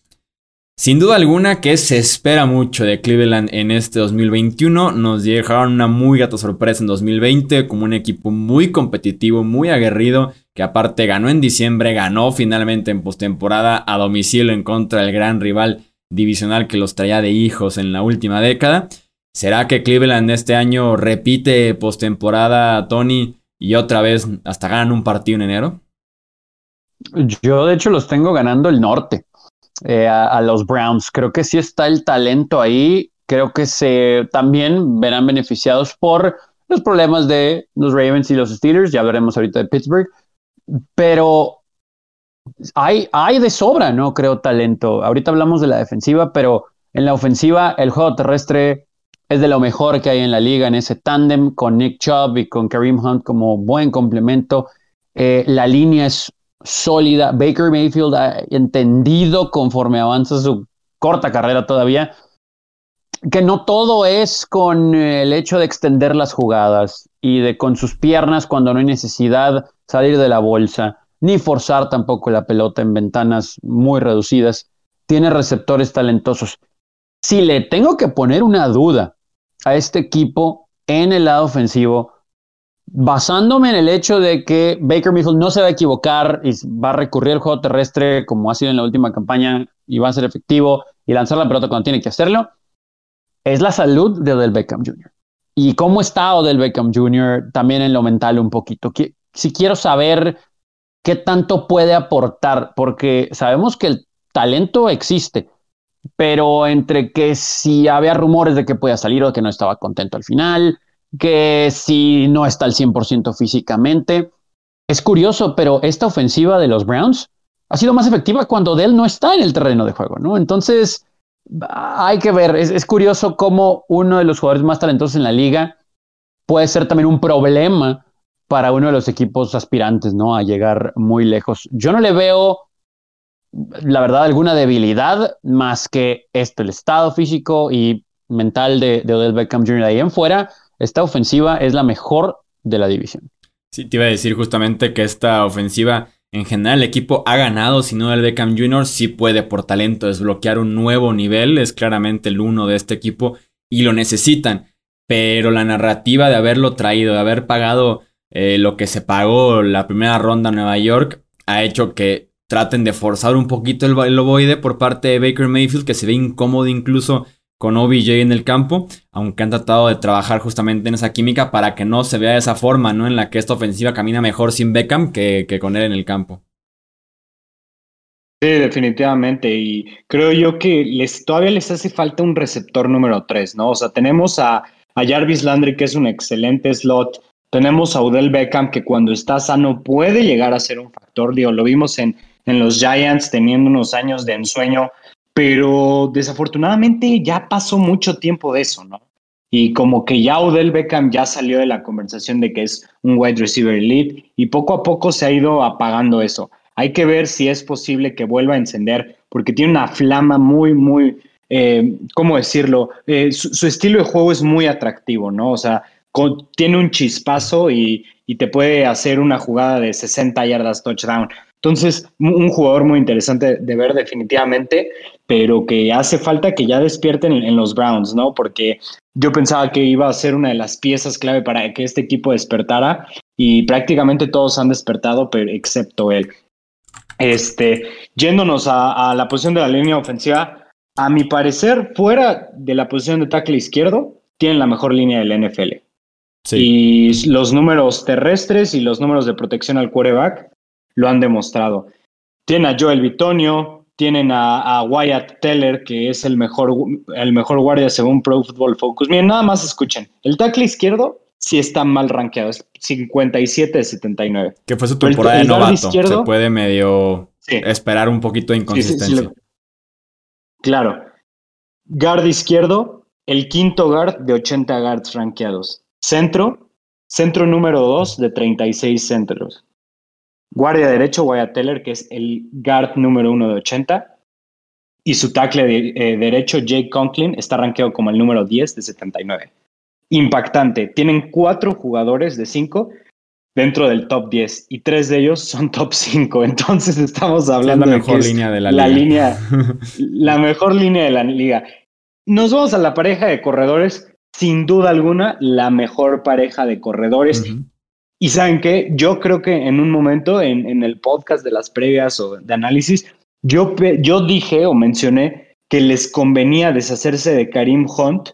Sin duda alguna que se espera mucho de Cleveland en este 2021. Nos dejaron una muy gata sorpresa en 2020 como un equipo muy competitivo, muy aguerrido, que aparte ganó en diciembre, ganó finalmente en postemporada a domicilio en contra del gran rival divisional que los traía de hijos en la última década. ¿Será que Cleveland este año repite postemporada, Tony, y otra vez hasta ganan un partido en enero? Yo, de hecho, los tengo ganando el norte eh, a, los Browns. Creo que sí está el talento ahí. Creo que se también verán beneficiados por los problemas de los Ravens y los Steelers. Ya veremos ahorita de Pittsburgh. Pero hay, hay de sobra, ¿no? Creo talento. Ahorita hablamos de la defensiva, pero en la ofensiva el juego terrestre es de lo mejor que hay en la liga en ese tándem con Nick Chubb y con Kareem Hunt como buen complemento. Eh, la línea es sólida. Baker Mayfield ha entendido conforme avanza su corta carrera todavía que no todo es con el hecho de extender las jugadas y de con sus piernas cuando no hay necesidad salir de la bolsa, ni forzar tampoco la pelota en ventanas muy reducidas. Tiene receptores talentosos. Si le tengo que poner una duda a este equipo en el lado ofensivo, basándome en el hecho de que Baker Mayfield no se va a equivocar y va a recurrir al juego terrestre como ha sido en la última campaña y va a ser efectivo y lanzar la pelota cuando tiene que hacerlo, es la salud de Odell Beckham Jr. Y cómo está Odell Beckham Jr. también en lo mental un poquito. Si quiero saber qué tanto puede aportar, porque sabemos que el talento existe, pero entre que si había rumores de que podía salir o que no estaba contento al final, que si no está al 100% físicamente. Es curioso, pero esta ofensiva de los Browns ha sido más efectiva cuando Dell no está en el terreno de juego, ¿no? Entonces, hay que ver, es, curioso cómo uno de los jugadores más talentosos en la liga puede ser también un problema para uno de los equipos aspirantes, ¿no? A llegar muy lejos. Yo no le veo, la verdad, alguna debilidad más que esto, el estado físico y mental de, de Odell Beckham Jr. ahí en fuera esta ofensiva es la mejor de la división. Sí, te iba a decir justamente que esta ofensiva, en general, el equipo ha ganado, si no el Beckham Jr. sí puede por talento desbloquear un nuevo nivel, es claramente el uno de este equipo y lo necesitan. Pero la narrativa de haberlo traído, de haber pagado eh, lo que se pagó la primera ronda en Nueva York, ha hecho que traten de forzar un poquito el, el ovoide por parte de Baker Mayfield, que se ve incómodo incluso con OBJ en el campo, aunque han tratado de trabajar justamente en esa química para que no se vea de esa forma, ¿no? En la que esta ofensiva camina mejor sin Beckham que, con él en el campo. Sí, definitivamente. Y creo yo que les, todavía les hace falta un receptor número 3, ¿no? O sea, tenemos a, a Jarvis Landry, que es un excelente slot. Tenemos a Udell Beckham, que cuando está sano puede llegar a ser un factor. Digo, lo vimos en, en los Giants teniendo unos años de ensueño pero desafortunadamente ya pasó mucho tiempo de eso, ¿no? Y como que ya Odell Beckham ya salió de la conversación de que es un wide receiver elite y poco a poco se ha ido apagando eso. Hay que ver si es posible que vuelva a encender porque tiene una flama muy, muy, eh, ¿cómo decirlo? Eh, su, estilo de juego es muy atractivo, ¿no? O sea, tiene un chispazo y, y te puede hacer una jugada de 60 yardas touchdown. Entonces, un jugador muy interesante de ver definitivamente, pero que hace falta que ya despierten en, los Browns, ¿no? Porque yo pensaba que iba a ser una de las piezas clave para que este equipo despertara y prácticamente todos han despertado, pero excepto él. Este, yéndonos a, la posición de la línea ofensiva, a mi parecer, fuera de la posición de tackle izquierdo, tienen la mejor línea del NFL. Y los números terrestres y los números de protección al quarterback lo han demostrado. Tienen a Joel Bitonio, tienen a, Wyatt Teller, que es el mejor, el mejor guardia según Pro Football Focus. Miren, nada más escuchen. El tackle izquierdo sí está mal rankeado, es 57 de 79. Que fue su temporada de novato. Se puede medio esperar un poquito de inconsistencia. claro. Guard izquierdo, el quinto guard de 80 guards rankeados. Centro, centro número 2 de 36 centros. Guardia derecho, Wyatt Teller, que es el guard número uno de 80. Y su tackle de, eh, derecho, Jake Conklin, está rankeado como el número 10 de 79. Impactante. Tienen cuatro jugadores de cinco dentro del top 10 y tres de ellos son top 5. <laughs> Entonces estamos hablando de la mejor línea de la, la Línea, <laughs> la mejor línea de la liga. Nos vamos a la pareja de corredores. Sin duda alguna, la mejor pareja de corredores. Y saben qué, yo creo que en un momento en, el podcast de las previas o de análisis, yo, yo dije o mencioné que les convenía deshacerse de Karim Hunt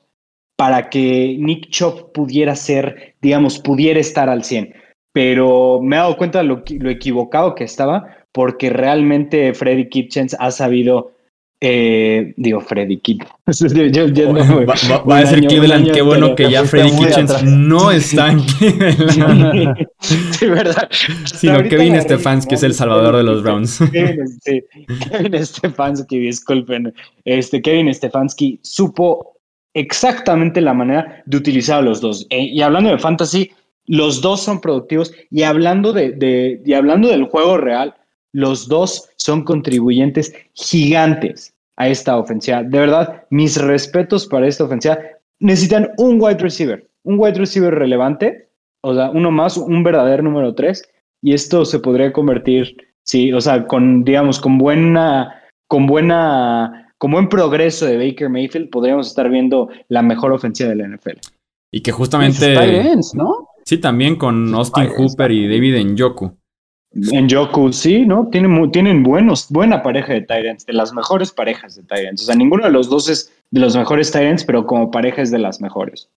para que Nick Chop pudiera ser, digamos, pudiera estar al 100. Pero me he dado cuenta de lo, lo equivocado que estaba, porque realmente Freddy Kitchens ha sabido eh, digo, Freddy Kitchens. <laughs> va, a decir Cleveland, qué bueno que ya Freddy Kitchens no está en <laughs> Cleveland. sí, verdad. Sino Kevin Stefanski es el salvador de los Browns. Kevin Stefanski, disculpen. Este, Kevin Stefanski supo exactamente la manera de utilizar a los dos. Eh, y hablando de fantasy, los dos son productivos. Y hablando, de, de, y hablando del juego real, los dos son contribuyentes gigantes a esta ofensiva. De verdad, mis respetos para esta ofensiva. Necesitan un wide receiver, un wide receiver relevante, o sea, uno más, un verdadero número tres, y esto se podría convertir, sí, o sea, con, digamos, con buena, con buena, con buen progreso de Baker Mayfield, podríamos estar viendo la mejor ofensiva de la NFL. Y que justamente... ¿no? Sí, también con Austin Hooper y David Njoku. En Yoku, sí, ¿no? Tienen, tienen buenos, buena pareja de Tyrants, de las mejores parejas de Tyrants. O sea, ninguno de los dos es de los mejores Tyrants, pero como pareja es de las mejores.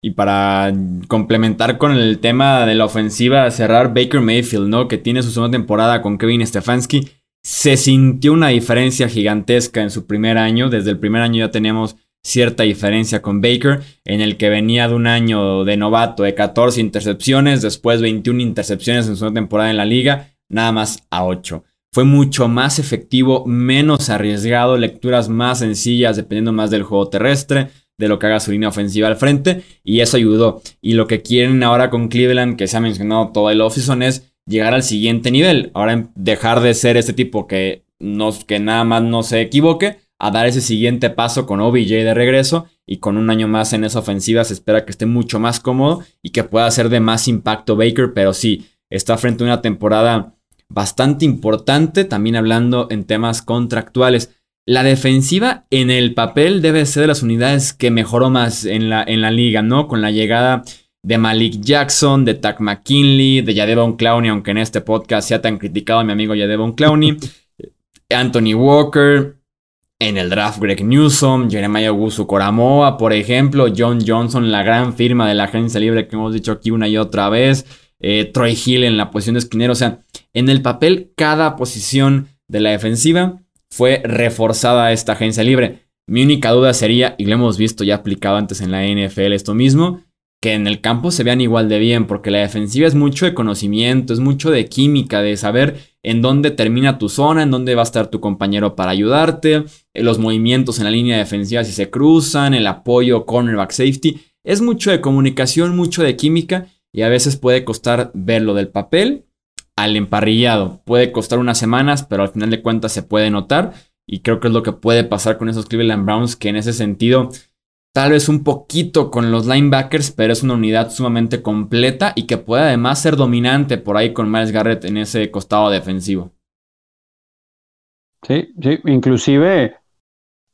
Y para complementar con el tema de la ofensiva, cerrar Baker Mayfield, ¿no? Que tiene su segunda temporada con Kevin Stefanski. Se sintió una diferencia gigantesca en su primer año. Desde el primer año ya teníamos cierta diferencia con Baker, en el que venía de un año de novato de 14 intercepciones, después 21 intercepciones en su temporada en la liga, nada más a 8. Fue mucho más efectivo, menos arriesgado, lecturas más sencillas dependiendo más del juego terrestre, de lo que haga su línea ofensiva al frente, y eso ayudó. Y lo que quieren ahora con Cleveland, que se ha mencionado todo el offseason, es llegar al siguiente nivel. Ahora dejar de ser este tipo que, que nada más no se equivoque, a dar ese siguiente paso con OBJ de regreso y con un año más en esa ofensiva se espera que esté mucho más cómodo y que pueda ser de más impacto Baker, pero sí, está frente a una temporada bastante importante, también hablando en temas contractuales. La defensiva en el papel debe ser de las unidades que mejoró más en la, en la liga, ¿no? Con la llegada de Malik Jackson, de Tack McKinley, de Yadevon Clowney, aunque en este podcast sea tan criticado mi amigo Yadevon Clowney, <laughs> Anthony Walker, en el draft, Greg Newsom, Jeremiah Wusu Coramoa, por ejemplo, John Johnson, la gran firma de la agencia libre que hemos dicho aquí una y otra vez, eh, Troy Hill en la posición de esquinero. O sea, en el papel, cada posición de la defensiva fue reforzada esta agencia libre. Mi única duda sería, y lo hemos visto ya aplicado antes en la NFL esto mismo, que en el campo se vean igual de bien, porque la defensiva es mucho de conocimiento, es mucho de química, de saber en dónde termina tu zona, en dónde va a estar tu compañero para ayudarte, eh, los movimientos en la línea defensiva si se cruzan, el apoyo, cornerback safety. Es mucho de comunicación, mucho de química y a veces puede costar verlo del papel al emparrillado. Puede costar unas semanas, pero al final de cuentas se puede notar y creo que es lo que puede pasar con esos Cleveland Browns que en ese sentido tal vez un poquito con los linebackers, pero es una unidad sumamente completa y que puede además ser dominante por ahí con Miles Garrett en ese costado defensivo. Sí, sí, inclusive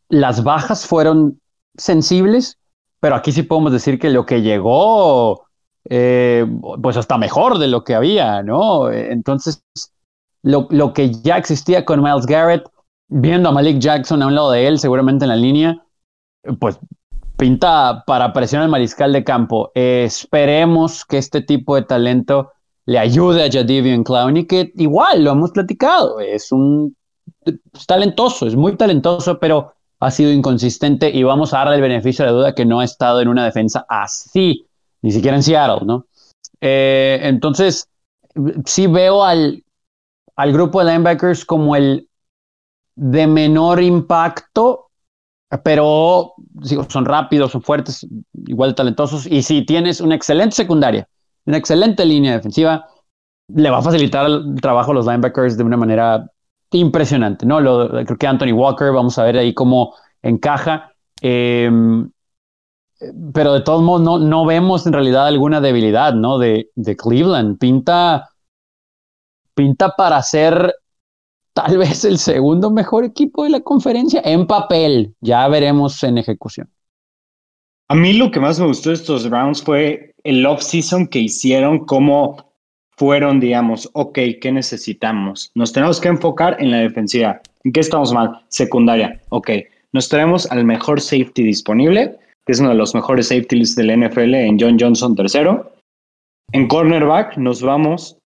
las bajas fueron sensibles, pero aquí sí podemos decir que lo que llegó, eh, pues hasta mejor de lo que había, ¿no? Entonces, lo, lo que ya existía con Miles Garrett, viendo a Malik Jackson a un lado de él, seguramente en la línea, pues pinta para presionar al mariscal de campo. esperemos que este tipo de talento le ayude a Jadivian Clowney, que igual lo hemos platicado, es un es talentoso, es muy talentoso, pero ha sido inconsistente y vamos a darle el beneficio de la duda que no ha estado en una defensa así, ni siquiera en Seattle, ¿no? Eh, entonces, sí veo al, al grupo de linebackers como el de menor impacto pero son rápidos, son fuertes, igual talentosos. Y si tienes una excelente secundaria, una excelente línea defensiva, le va a facilitar el trabajo a los linebackers de una manera impresionante, ¿no? Lo, creo que Anthony Walker, vamos a ver ahí cómo encaja. Em, pero de todos modos, no, no vemos en realidad alguna debilidad, ¿no? De, de Cleveland. Pinta, pinta para ser tal vez el segundo mejor equipo de la conferencia en papel. Ya veremos en ejecución. A mí lo que más me gustó de estos rounds fue el off-season que hicieron, cómo fueron, digamos, ok, ¿qué necesitamos? Nos tenemos que enfocar en la defensiva. ¿En qué estamos mal? Secundaria, ok. Nos traemos al mejor safety disponible que es uno de los mejores safeties del NFL, en John Johnson tercero. En cornerback nos vamos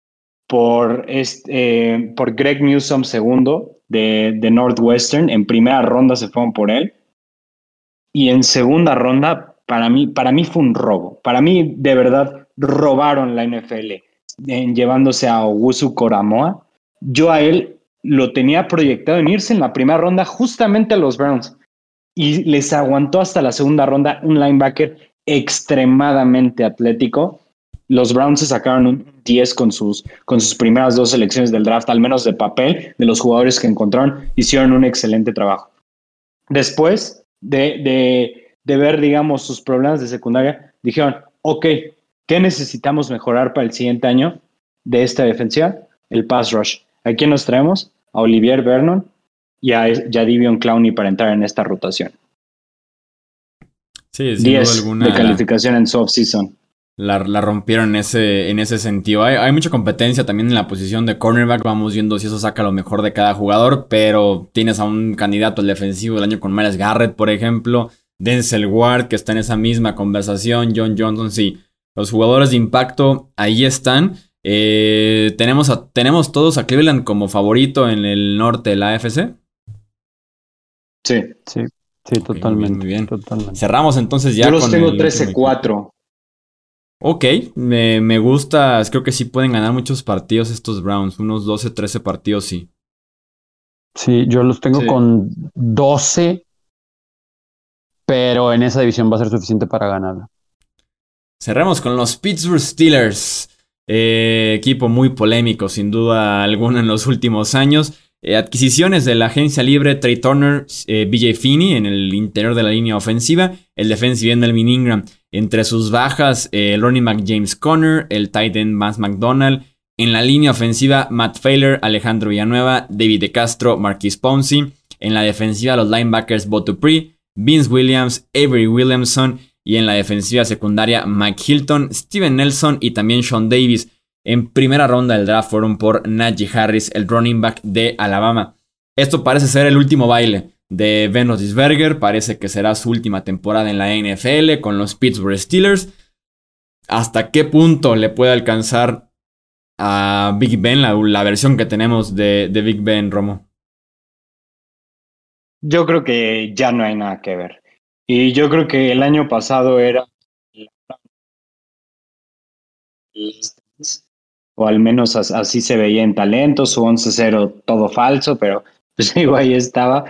por, este, por Greg Newsom segundo de, de, Northwestern. En primera ronda se fueron por él. Y en segunda ronda, para mí, para mí fue un robo. Para mí, de verdad, robaron la NFL llevándose a Ogusu Koramoa. Yo a él lo tenía proyectado en irse en la primera ronda justamente a los Browns y les aguantó hasta la segunda ronda un linebacker extremadamente atlético. Los Browns se sacaron un 10 con sus, con sus primeras dos selecciones del draft, al menos de papel, de los jugadores que encontraron, hicieron un excelente trabajo. Después de, de, de ver, digamos, sus problemas de secundaria, dijeron, ok, ¿qué necesitamos mejorar para el siguiente año de esta defensiva? El pass rush. ¿A quién nos traemos? A Olivier Vernon y a Jadivion Clowney para entrar en esta rotación. Sí, sin 10 alguna, de calificación en soft season. La, la, rompieron en ese, en ese sentido. Hay, hay, mucha competencia también en la posición de cornerback. Vamos viendo si eso saca lo mejor de cada jugador. Pero tienes a un candidato al defensivo del año con Miles Garrett, por ejemplo. Denzel Ward, que está en esa misma conversación. John Johnson, sí. Los jugadores de impacto ahí están. Eh, ¿tenemos, ¿Tenemos todos a Cleveland como favorito en el norte de la AFC? Sí. Sí, sí, totalmente. Muy bien, Cerramos entonces ya. Yo los tengo 13-4. Ok, me, me, gusta. Creo que sí pueden ganar muchos partidos estos Browns. Unos 12, 13 partidos, sí. Sí, yo los tengo con 12. Pero en esa división va a ser suficiente para ganarla. Cerramos con los Pittsburgh Steelers. Eh, equipo muy polémico, sin duda alguna, en los últimos años. Eh, adquisiciones de la agencia libre Trey Turner, eh, BJ Finney en el interior de la línea ofensiva, el defensive end Melvin Ingram. Entre sus bajas, el running back James Conner, el tight end Vance McDonald. En la línea ofensiva, Matt Failer, Alejandro Villanueva, David De Castro, Marquis Ponzi. En la defensiva, los linebackers Bo Vince Williams, Avery Williamson. Y en la defensiva secundaria, Mike Hilton, Steven Nelson y también Sean Davis. En primera ronda del draft fueron por Najee Harris, el running back de Alabama. Esto parece ser el último baile de Roethlisberger. Parece que será su última temporada en la NFL con los Pittsburgh Steelers. ¿Hasta qué punto le puede alcanzar a Big Ben, la, versión que tenemos de, de Big Ben, Romo? Yo creo que ya no hay nada que ver. Y yo creo que el año pasado era o al menos así se veía en talento, su 11-0 todo falso, pero <laughs> pues ahí estaba.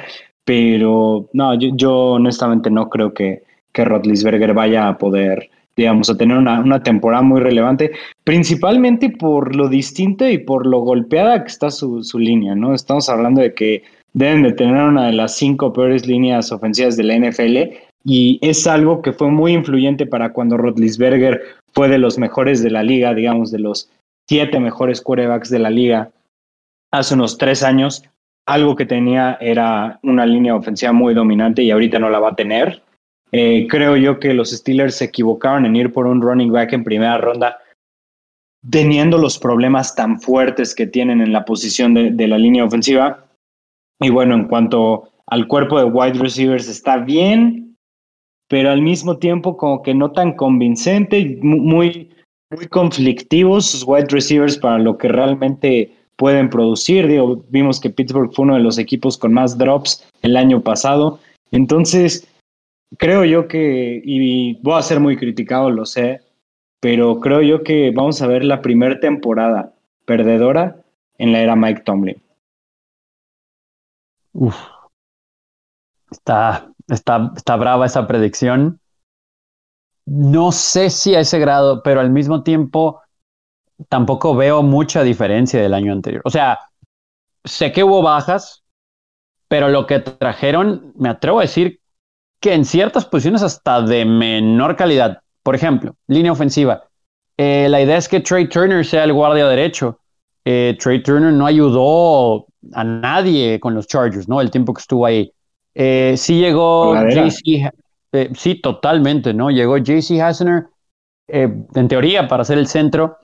Pero no, yo, honestamente no creo que, que Rotlisberger vaya a poder, digamos, a tener una, una, temporada muy relevante, principalmente por lo distinto y por lo golpeada que está su, su línea, ¿no? Estamos hablando de que deben de tener una de las cinco peores líneas ofensivas de la NFL y es algo que fue muy influyente para cuando Rotlisberger fue de los mejores de la liga, digamos, de los siete mejores quarterbacks de la liga hace unos tres años. Algo que tenía era una línea ofensiva muy dominante y ahorita no la va a tener. Eh, creo yo que los Steelers se equivocaron en ir por un running back en primera ronda, teniendo los problemas tan fuertes que tienen en la posición de, de la línea ofensiva. Y bueno, en cuanto al cuerpo de wide receivers, está bien, pero al mismo tiempo como que no tan convincente, muy, muy conflictivos sus wide receivers para lo que realmente pueden producir. Digo, vimos que Pittsburgh fue uno de los equipos con más drops el año pasado. Entonces, creo yo que, y voy a ser muy criticado, lo sé, pero creo yo que vamos a ver la primera temporada perdedora en la era Mike Tomlin. Uf. Está, está, está brava esa predicción no sé si a ese grado, pero al mismo tiempo tampoco veo mucha diferencia del año anterior. O sea, sé que hubo bajas, pero lo que trajeron, me atrevo a decir que en ciertas posiciones hasta de menor calidad. Por ejemplo, línea ofensiva. Eh, la idea es que Trey Turner sea el guardia derecho. Eh, Trey Turner no ayudó a nadie con los Chargers, ¿no? El tiempo que estuvo ahí. Eh, sí llegó JC, sí, totalmente, ¿no? Llegó JC Hassener, eh, en teoría, para ser el centro.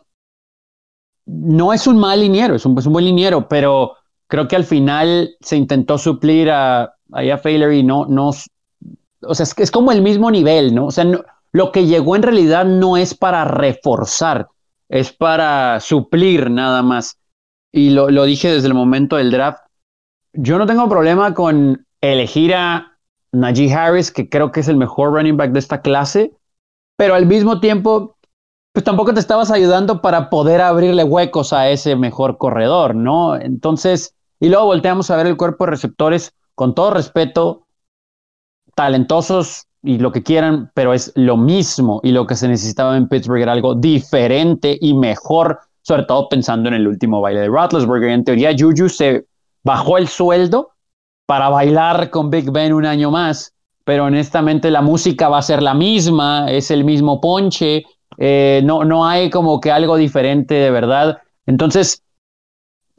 No es un mal liniero, es un, buen liniero, pero creo que al final se intentó suplir a, a, a y no, no, o sea, es, es como el mismo nivel, ¿no? O sea, lo que llegó en realidad no es para reforzar, es para suplir nada más. Y lo, lo dije desde el momento del draft. Yo no tengo problema con elegir a Najee Harris, que creo que es el mejor running back de esta clase, pero al mismo tiempo, pues tampoco te estabas ayudando para poder abrirle huecos a ese mejor corredor, ¿no? Entonces, y luego volteamos a ver el cuerpo de receptores, con todo respeto, talentosos y lo que quieran, pero es lo mismo y lo que se necesitaba en Pittsburgh era algo diferente y mejor, sobre todo pensando en el último baile de Roethlisberger. En teoría, Juju se bajó el sueldo para bailar con Big Ben un año más, pero honestamente la música va a ser la misma, es el mismo ponche, eh, no, no hay como que algo diferente de verdad. Entonces,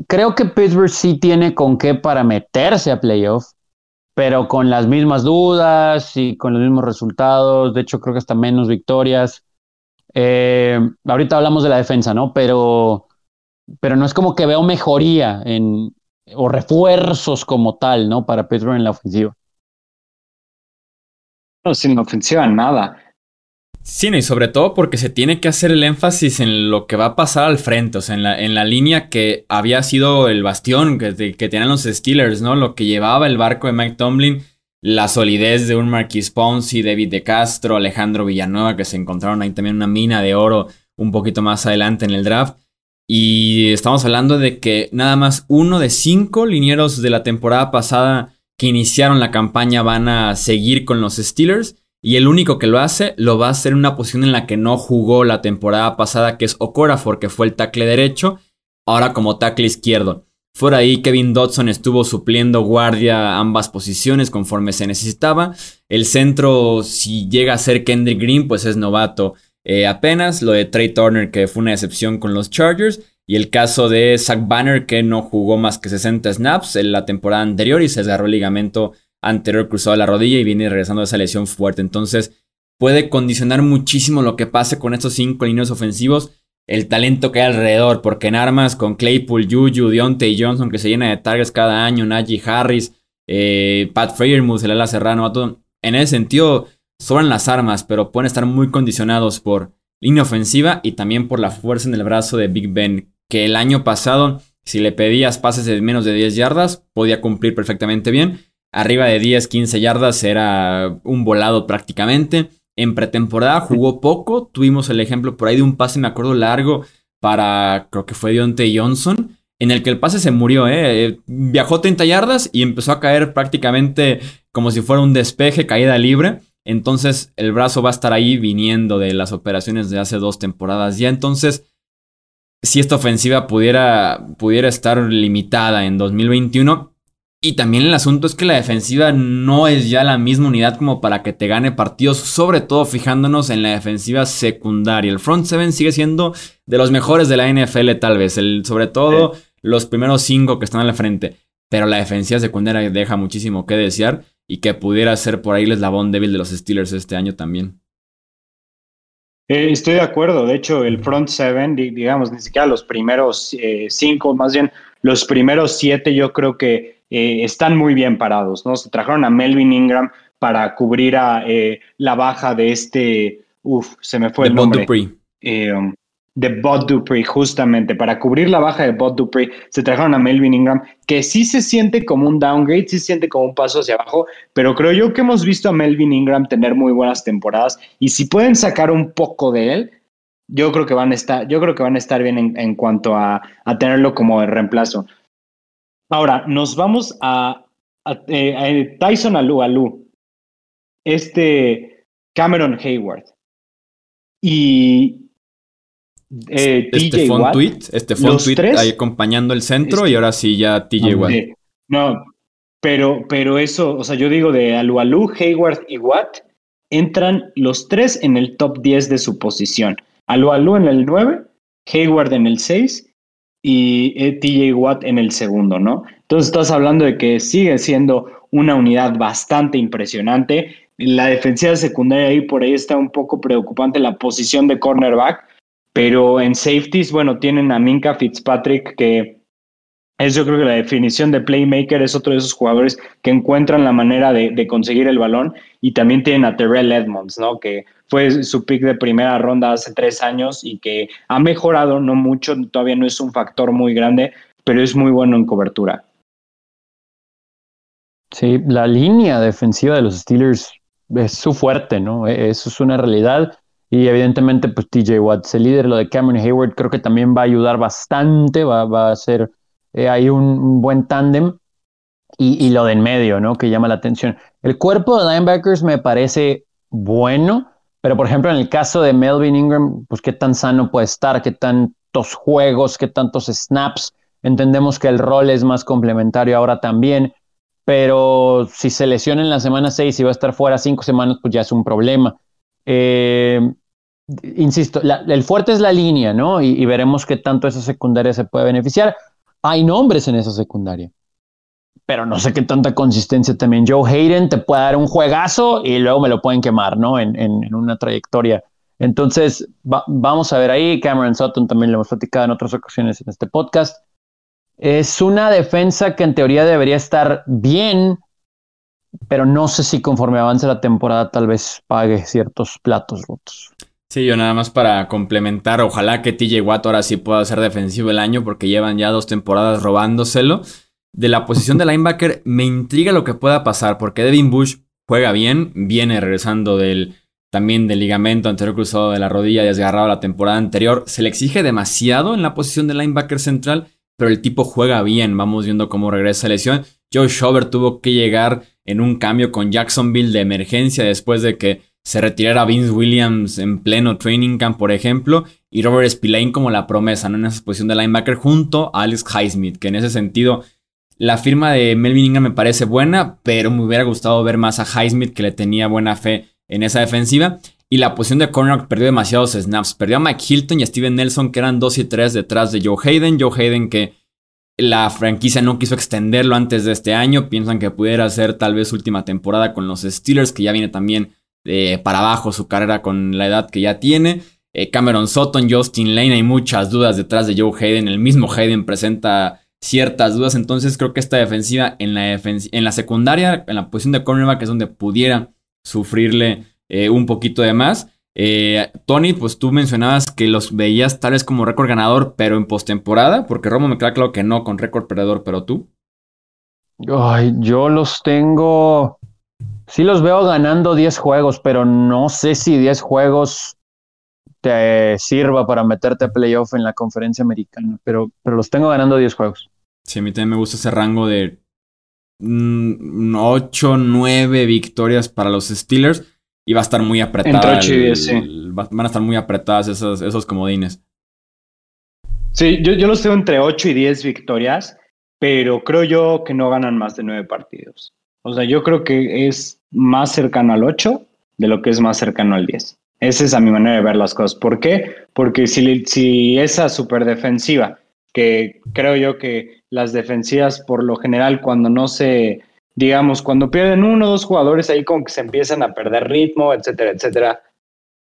creo que Pittsburgh sí tiene con qué para meterse a playoff, pero con las mismas dudas y con los mismos resultados, de hecho creo que hasta menos victorias. Eh, ahorita hablamos de la defensa, ¿no? Pero, pero no es como que veo mejoría en, o refuerzos como tal, ¿no? Para Pittsburgh en la ofensiva. No, sin ofensiva nada. Sí, y sobre todo porque se tiene que hacer el énfasis en lo que va a pasar al frente, o sea, en la, en la línea que había sido el bastión que, tenían los Steelers, ¿no? Lo que llevaba el barco de Mike Tomlin, la solidez de un Marquis Ponzi, David de Castro, Alejandro Villanueva, que se encontraron ahí también una mina de oro un poquito más adelante en el draft. Y estamos hablando de que nada más uno de cinco linieros de la temporada pasada que iniciaron la campaña van a seguir con los Steelers. Y el único que lo hace, lo va a hacer en una posición en la que no jugó la temporada pasada, que es Okorafor, que fue el tackle derecho, ahora como tackle izquierdo. Fuera ahí, Kevin Dodson estuvo supliendo guardia ambas posiciones conforme se necesitaba. El centro, si llega a ser Kendrick Green, pues es novato eh, apenas. Lo de Trey Turner, que fue una excepción con los Chargers. Y el caso de Zach Banner, que no jugó más que 60 snaps en la temporada anterior y se desgarró el ligamento anterior cruzado la rodilla y viene regresando de esa lesión fuerte. Entonces puede condicionar muchísimo lo que pase con estos cinco líneas ofensivos, el talento que hay alrededor, porque en armas con Claypool, Juju, Deontay Johnson, que se llena de targets cada año, Najee Harris, eh, Pat Freiermuth, el serrano, en ese sentido sobran las armas, pero pueden estar muy condicionados por línea ofensiva y también por la fuerza en el brazo de Big Ben, que el año pasado, si le pedías pases de menos de 10 yardas, podía cumplir perfectamente bien arriba de 10, 15 yardas era un volado prácticamente. En pretemporada jugó poco. Tuvimos el ejemplo por ahí de un pase, me acuerdo, largo para, creo que fue Deontay Johnson, en el que el pase se murió, ¿eh? ¿eh? Viajó 30 yardas y empezó a caer prácticamente como si fuera un despeje, caída libre. Entonces el brazo va a estar ahí viniendo de las operaciones de hace dos temporadas ya. Entonces, si esta ofensiva pudiera, pudiera estar limitada en 2021, y también el asunto es que la defensiva no es ya la misma unidad como para que te gane partidos, sobre todo fijándonos en la defensiva secundaria. El front seven sigue siendo de los mejores de la NFL tal vez, el, sobre todo los primeros cinco que están al frente. Pero la defensiva secundaria deja muchísimo que desear y que pudiera ser por ahí el eslabón débil de los Steelers este año también. Eh, estoy de acuerdo, de hecho el front seven, digamos, ni siquiera los primeros eh, cinco, más bien los primeros siete yo creo que eh, están muy bien parados, ¿no? Se trajeron a Melvin Ingram para cubrir a eh, la baja de este, uff, se me fue el nombre. Eh, um, de Bot Dupree, justamente, para cubrir la baja de Bot Dupree, se trajeron a Melvin Ingram, que sí se siente como un downgrade, sí se siente como un paso hacia abajo, pero creo yo que hemos visto a Melvin Ingram tener muy buenas temporadas y si pueden sacar un poco de él, yo creo que van a estar, yo creo que van a estar bien en, cuanto a, a, tenerlo como de reemplazo. Ahora, nos vamos a, eh, Tyson Alu Alu, este Cameron Hayward y eh, este fue tweet, este tweet ahí acompañando el centro y ahora sí ya TJ Watt. No, pero, pero eso, o sea, yo digo de Alu Alu, Hayward y Watt, entran los tres en el top 10 de su posición. Alu Alu en el 9, Hayward en el 6 y eh, TJ Watt en el segundo, ¿no? Entonces estás hablando de que sigue siendo una unidad bastante impresionante. La defensiva secundaria ahí por ahí está un poco preocupante la posición de cornerback, pero en safeties, bueno, tienen a Minka Fitzpatrick que Es yo creo que la definición de playmaker es otro de esos jugadores que encuentran la manera de, conseguir el balón y también tienen a Terrell Edmonds, ¿no? Que fue su pick de primera ronda hace tres años y que ha mejorado, no mucho, todavía no es un factor muy grande, pero es muy bueno en cobertura. Sí, la línea defensiva de los Steelers es su fuerte, ¿no? E, eso es una realidad. Y evidentemente, pues TJ Watts, el líder, lo de Cameron Hayward, creo que también va a ayudar bastante, va a ser eh, hay un, buen tándem. Y, lo de en medio, ¿no? Que llama la atención. El cuerpo de linebackers me parece bueno, pero por ejemplo, en el caso de Melvin Ingram, pues qué tan sano puede estar, qué tantos juegos, qué tantos snaps. Entendemos que el rol es más complementario ahora también, pero si se lesiona en la semana 6 y va a estar fuera cinco semanas, pues ya es un problema. Eh, insisto, el fuerte es la línea, ¿no? Y, y, veremos qué tanto esa secundaria se puede beneficiar. Hay nombres en esa secundaria. Pero no sé qué tanta consistencia también. Joe Hayden te puede dar un juegazo y luego me lo pueden quemar, ¿no? En, una trayectoria. Entonces, vamos a ver ahí. Cameron Sutton también lo hemos platicado en otras ocasiones en este podcast. Es una defensa que en teoría debería estar bien, pero no sé si conforme avance la temporada tal vez pague ciertos platos rotos. Sí, yo nada más para complementar, ojalá que TJ Watt ahora sí pueda ser defensivo el año porque llevan ya dos temporadas robándoselo. De la posición de linebacker me intriga lo que pueda pasar porque Devin Bush juega bien, viene regresando del también del ligamento anterior cruzado de la rodilla desgarrado la temporada anterior. Se le exige demasiado en la posición de linebacker central, pero el tipo juega bien. Vamos viendo cómo regresa la lesión. Joe Shover tuvo que llegar en un cambio con Jacksonville de emergencia después de que se retirara Vince Williams en pleno training camp, por ejemplo, y Robert Spillane como la promesa, ¿no? En esa posición de linebacker junto a Alex Highsmith, que en ese sentido la firma de Melvin Ingram me parece buena, pero me hubiera gustado ver más a Highsmith que le tenía buena fe en esa defensiva. Y la posición de corner perdió demasiados snaps. Perdió a Mike Hilton y a Steven Nelson, que eran 2 y 3 detrás de Joe Hayden. Joe Hayden que la franquicia no quiso extenderlo antes de este año. Piensan que pudiera ser tal vez última temporada con los Steelers, que ya viene también eh, para abajo su carrera con la edad que ya tiene. Eh, Cameron Sutton, Justin Lane, hay muchas dudas detrás de Joe Hayden. El mismo Hayden presenta ciertas dudas. Entonces creo que esta defensiva en la, en la secundaria, en la posición de cornerback, es donde pudiera sufrirle eh, un poquito de más. Tony, pues tú mencionabas que los veías tal vez como récord ganador, pero en postemporada, porque Romo me queda claro que no con récord perdedor, pero tú. Ay, yo los tengo Sí los veo ganando 10 juegos, pero no sé si 10 juegos te sirva para meterte a playoff en la conferencia americana, pero, pero los tengo ganando 10 juegos. Sí, a mí también me gusta ese rango de 8, mm, 9 victorias para los Steelers y va a estar muy apretada. Van a estar muy apretadas esos, esos comodines. Sí, yo, yo los tengo entre 8 y 10 victorias, pero creo yo que no ganan más de 9 partidos. O sea, yo creo que es más cercano al 8 de lo que es más cercano al 10. Esa es a mi manera de ver las cosas. ¿Por qué? Porque si, si esa super defensiva, que creo yo que las defensivas por lo general cuando no se, digamos, cuando pierden uno o dos jugadores ahí como que se empiezan a perder ritmo, etcétera, etcétera.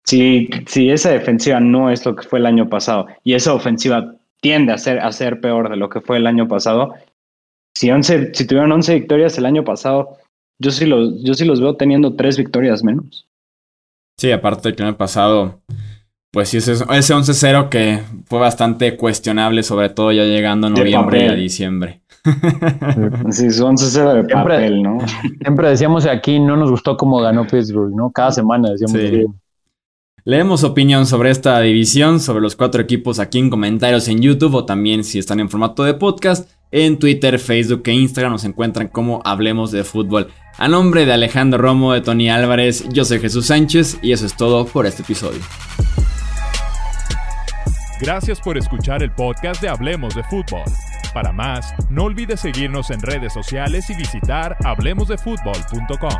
Si, si esa defensiva no es lo que fue el año pasado y esa ofensiva tiende a ser, a ser peor de lo que fue el año pasado, si, si tuvieron 11 victorias el año pasado, yo sí, los, yo sí los veo teniendo tres victorias menos. Sí, aparte que el año pasado, pues sí, ese, ese 11-0 que fue bastante cuestionable, sobre todo ya llegando a noviembre y a diciembre. <laughs> Sí, es 11-0 de papel, ¿no? Siempre decíamos aquí, no nos gustó cómo ganó Pittsburgh, ¿no? Cada semana decíamos. Sí. Leemos opinión sobre esta división, sobre los cuatro equipos aquí en comentarios en YouTube o también si están en formato de podcast. En Twitter, Facebook e Instagram nos encuentran como Hablemos de Fútbol. A nombre de Alejandro Romo, de Tony Álvarez, yo soy Jesús Sánchez y eso es todo por este episodio. Gracias por escuchar el podcast de Hablemos de Fútbol. Para más, no olvides seguirnos en redes sociales y visitar hablemosdefutbol.com.